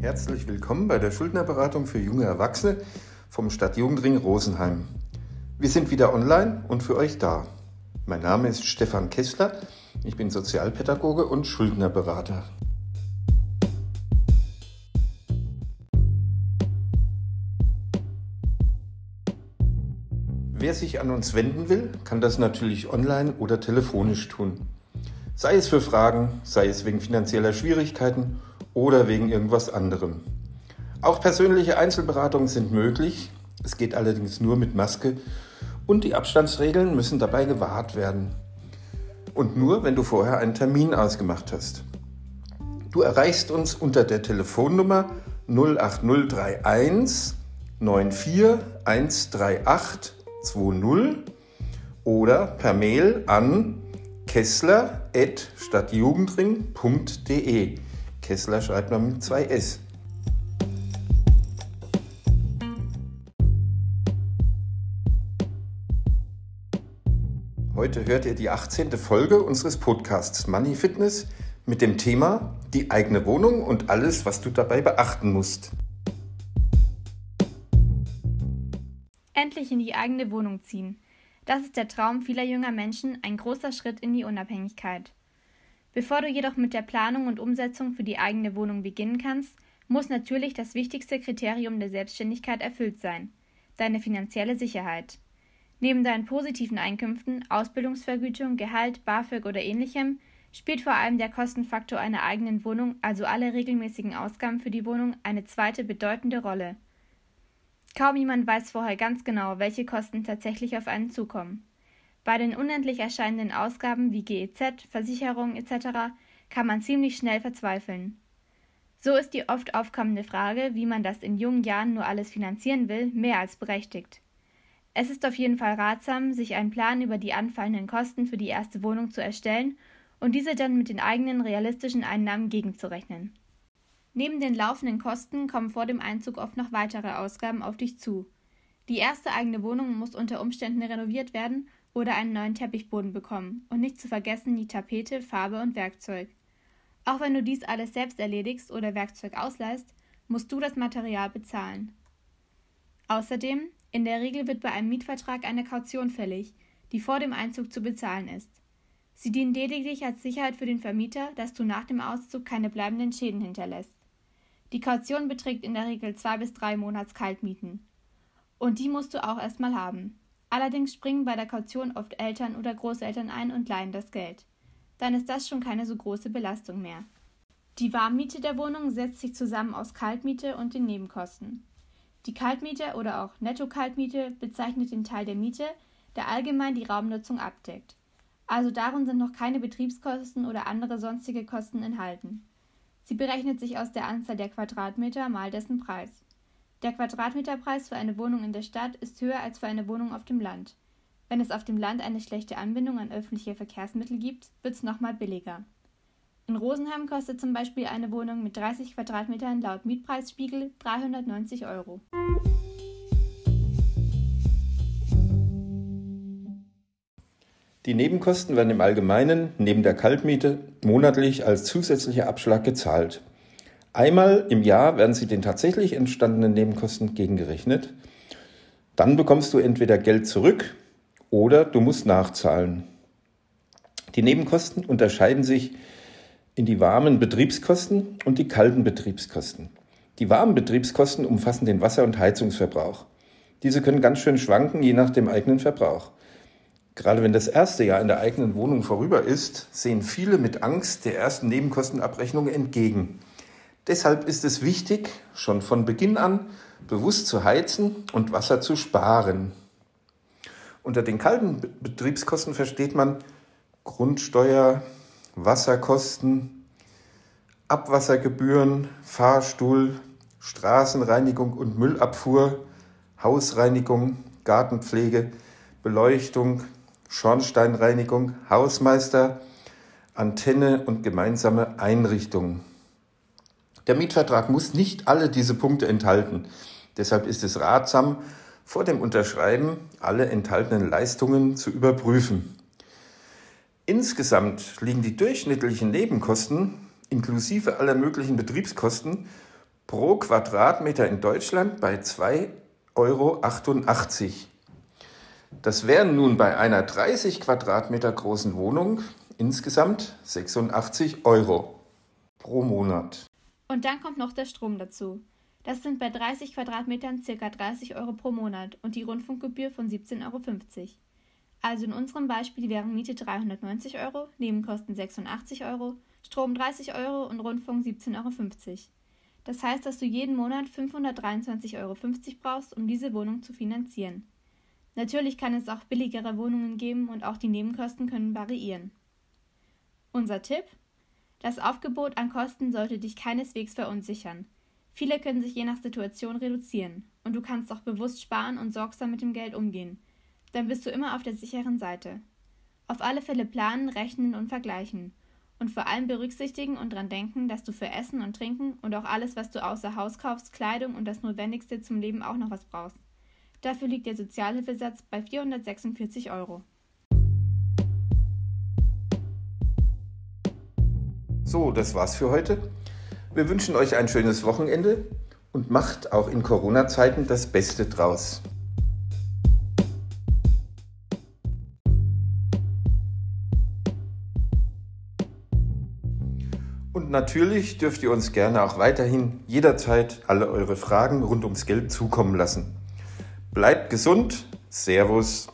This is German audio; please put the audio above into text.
Herzlich willkommen bei der Schuldnerberatung für junge Erwachsene vom Stadtjugendring Rosenheim. Wir sind wieder online und für euch da. Mein Name ist Stefan Kessler, ich bin Sozialpädagoge und Schuldnerberater. Wer sich an uns wenden will, kann das natürlich online oder telefonisch tun. Sei es für Fragen, sei es wegen finanzieller Schwierigkeiten oder wegen irgendwas anderem. Auch persönliche Einzelberatungen sind möglich. Es geht allerdings nur mit Maske und die Abstandsregeln müssen dabei gewahrt werden. Und nur, wenn du vorher einen Termin ausgemacht hast. Du erreichst uns unter der Telefonnummer 08031 94 138 20 oder per Mail an kessler.stadtjugendring.de. Kessler schreibt man mit zwei S. Heute hört ihr die 18. Folge unseres Podcasts Money Fitness mit dem Thema die eigene Wohnung und alles, was du dabei beachten musst. Endlich in die eigene Wohnung ziehen. Das ist der Traum vieler junger Menschen, ein großer Schritt in die Unabhängigkeit. Bevor du jedoch mit der Planung und Umsetzung für die eigene Wohnung beginnen kannst, muss natürlich das wichtigste Kriterium der Selbstständigkeit erfüllt sein deine finanzielle Sicherheit. Neben deinen positiven Einkünften, Ausbildungsvergütung, Gehalt, BAföG oder ähnlichem, spielt vor allem der Kostenfaktor einer eigenen Wohnung, also alle regelmäßigen Ausgaben für die Wohnung, eine zweite bedeutende Rolle. Kaum jemand weiß vorher ganz genau, welche Kosten tatsächlich auf einen zukommen. Bei den unendlich erscheinenden Ausgaben wie GEZ, Versicherung etc. kann man ziemlich schnell verzweifeln. So ist die oft aufkommende Frage, wie man das in jungen Jahren nur alles finanzieren will, mehr als berechtigt. Es ist auf jeden Fall ratsam, sich einen Plan über die anfallenden Kosten für die erste Wohnung zu erstellen und diese dann mit den eigenen realistischen Einnahmen gegenzurechnen. Neben den laufenden Kosten kommen vor dem Einzug oft noch weitere Ausgaben auf dich zu. Die erste eigene Wohnung muss unter Umständen renoviert werden oder einen neuen Teppichboden bekommen und nicht zu vergessen die Tapete, Farbe und Werkzeug. Auch wenn du dies alles selbst erledigst oder Werkzeug ausleihst, musst du das Material bezahlen. Außerdem, in der Regel wird bei einem Mietvertrag eine Kaution fällig, die vor dem Einzug zu bezahlen ist. Sie dient lediglich als Sicherheit für den Vermieter, dass du nach dem Auszug keine bleibenden Schäden hinterlässt. Die Kaution beträgt in der Regel zwei bis drei Monats Kaltmieten. Und die musst du auch erstmal haben. Allerdings springen bei der Kaution oft Eltern oder Großeltern ein und leihen das Geld. Dann ist das schon keine so große Belastung mehr. Die Warmmiete der Wohnung setzt sich zusammen aus Kaltmiete und den Nebenkosten. Die Kaltmiete oder auch Netto-Kaltmiete bezeichnet den Teil der Miete, der allgemein die Raumnutzung abdeckt. Also darin sind noch keine Betriebskosten oder andere sonstige Kosten enthalten. Sie berechnet sich aus der Anzahl der Quadratmeter mal dessen Preis. Der Quadratmeterpreis für eine Wohnung in der Stadt ist höher als für eine Wohnung auf dem Land. Wenn es auf dem Land eine schlechte Anbindung an öffentliche Verkehrsmittel gibt, wird es nochmal billiger. In Rosenheim kostet zum Beispiel eine Wohnung mit 30 Quadratmetern laut Mietpreisspiegel 390 Euro. Die Nebenkosten werden im Allgemeinen neben der Kaltmiete monatlich als zusätzlicher Abschlag gezahlt. Einmal im Jahr werden sie den tatsächlich entstandenen Nebenkosten gegengerechnet. Dann bekommst du entweder Geld zurück oder du musst nachzahlen. Die Nebenkosten unterscheiden sich in die warmen Betriebskosten und die kalten Betriebskosten. Die warmen Betriebskosten umfassen den Wasser- und Heizungsverbrauch. Diese können ganz schön schwanken, je nach dem eigenen Verbrauch. Gerade wenn das erste Jahr in der eigenen Wohnung vorüber ist, sehen viele mit Angst der ersten Nebenkostenabrechnung entgegen. Deshalb ist es wichtig, schon von Beginn an bewusst zu heizen und Wasser zu sparen. Unter den kalten Betriebskosten versteht man Grundsteuer, Wasserkosten, Abwassergebühren, Fahrstuhl, Straßenreinigung und Müllabfuhr, Hausreinigung, Gartenpflege, Beleuchtung, Schornsteinreinigung, Hausmeister, Antenne und gemeinsame Einrichtungen. Der Mietvertrag muss nicht alle diese Punkte enthalten. Deshalb ist es ratsam, vor dem Unterschreiben alle enthaltenen Leistungen zu überprüfen. Insgesamt liegen die durchschnittlichen Nebenkosten inklusive aller möglichen Betriebskosten pro Quadratmeter in Deutschland bei 2,88 Euro. Das wären nun bei einer 30 Quadratmeter großen Wohnung insgesamt 86 Euro pro Monat. Und dann kommt noch der Strom dazu. Das sind bei 30 Quadratmetern ca. 30 Euro pro Monat und die Rundfunkgebühr von 17,50 Euro. Also in unserem Beispiel wären Miete 390 Euro, Nebenkosten 86 Euro, Strom 30 Euro und Rundfunk 17,50 Euro. Das heißt, dass du jeden Monat 523,50 Euro brauchst, um diese Wohnung zu finanzieren. Natürlich kann es auch billigere Wohnungen geben und auch die Nebenkosten können variieren. Unser Tipp? Das Aufgebot an Kosten sollte dich keineswegs verunsichern. Viele können sich je nach Situation reduzieren und du kannst auch bewusst sparen und sorgsam mit dem Geld umgehen. Dann bist du immer auf der sicheren Seite. Auf alle Fälle planen, rechnen und vergleichen. Und vor allem berücksichtigen und dran denken, dass du für Essen und Trinken und auch alles, was du außer Haus kaufst, Kleidung und das Notwendigste zum Leben auch noch was brauchst. Dafür liegt der Sozialhilfesatz bei 446 Euro. So, das war's für heute. Wir wünschen euch ein schönes Wochenende und macht auch in Corona-Zeiten das Beste draus. Und natürlich dürft ihr uns gerne auch weiterhin jederzeit alle eure Fragen rund ums Geld zukommen lassen. Bleibt gesund. Servus.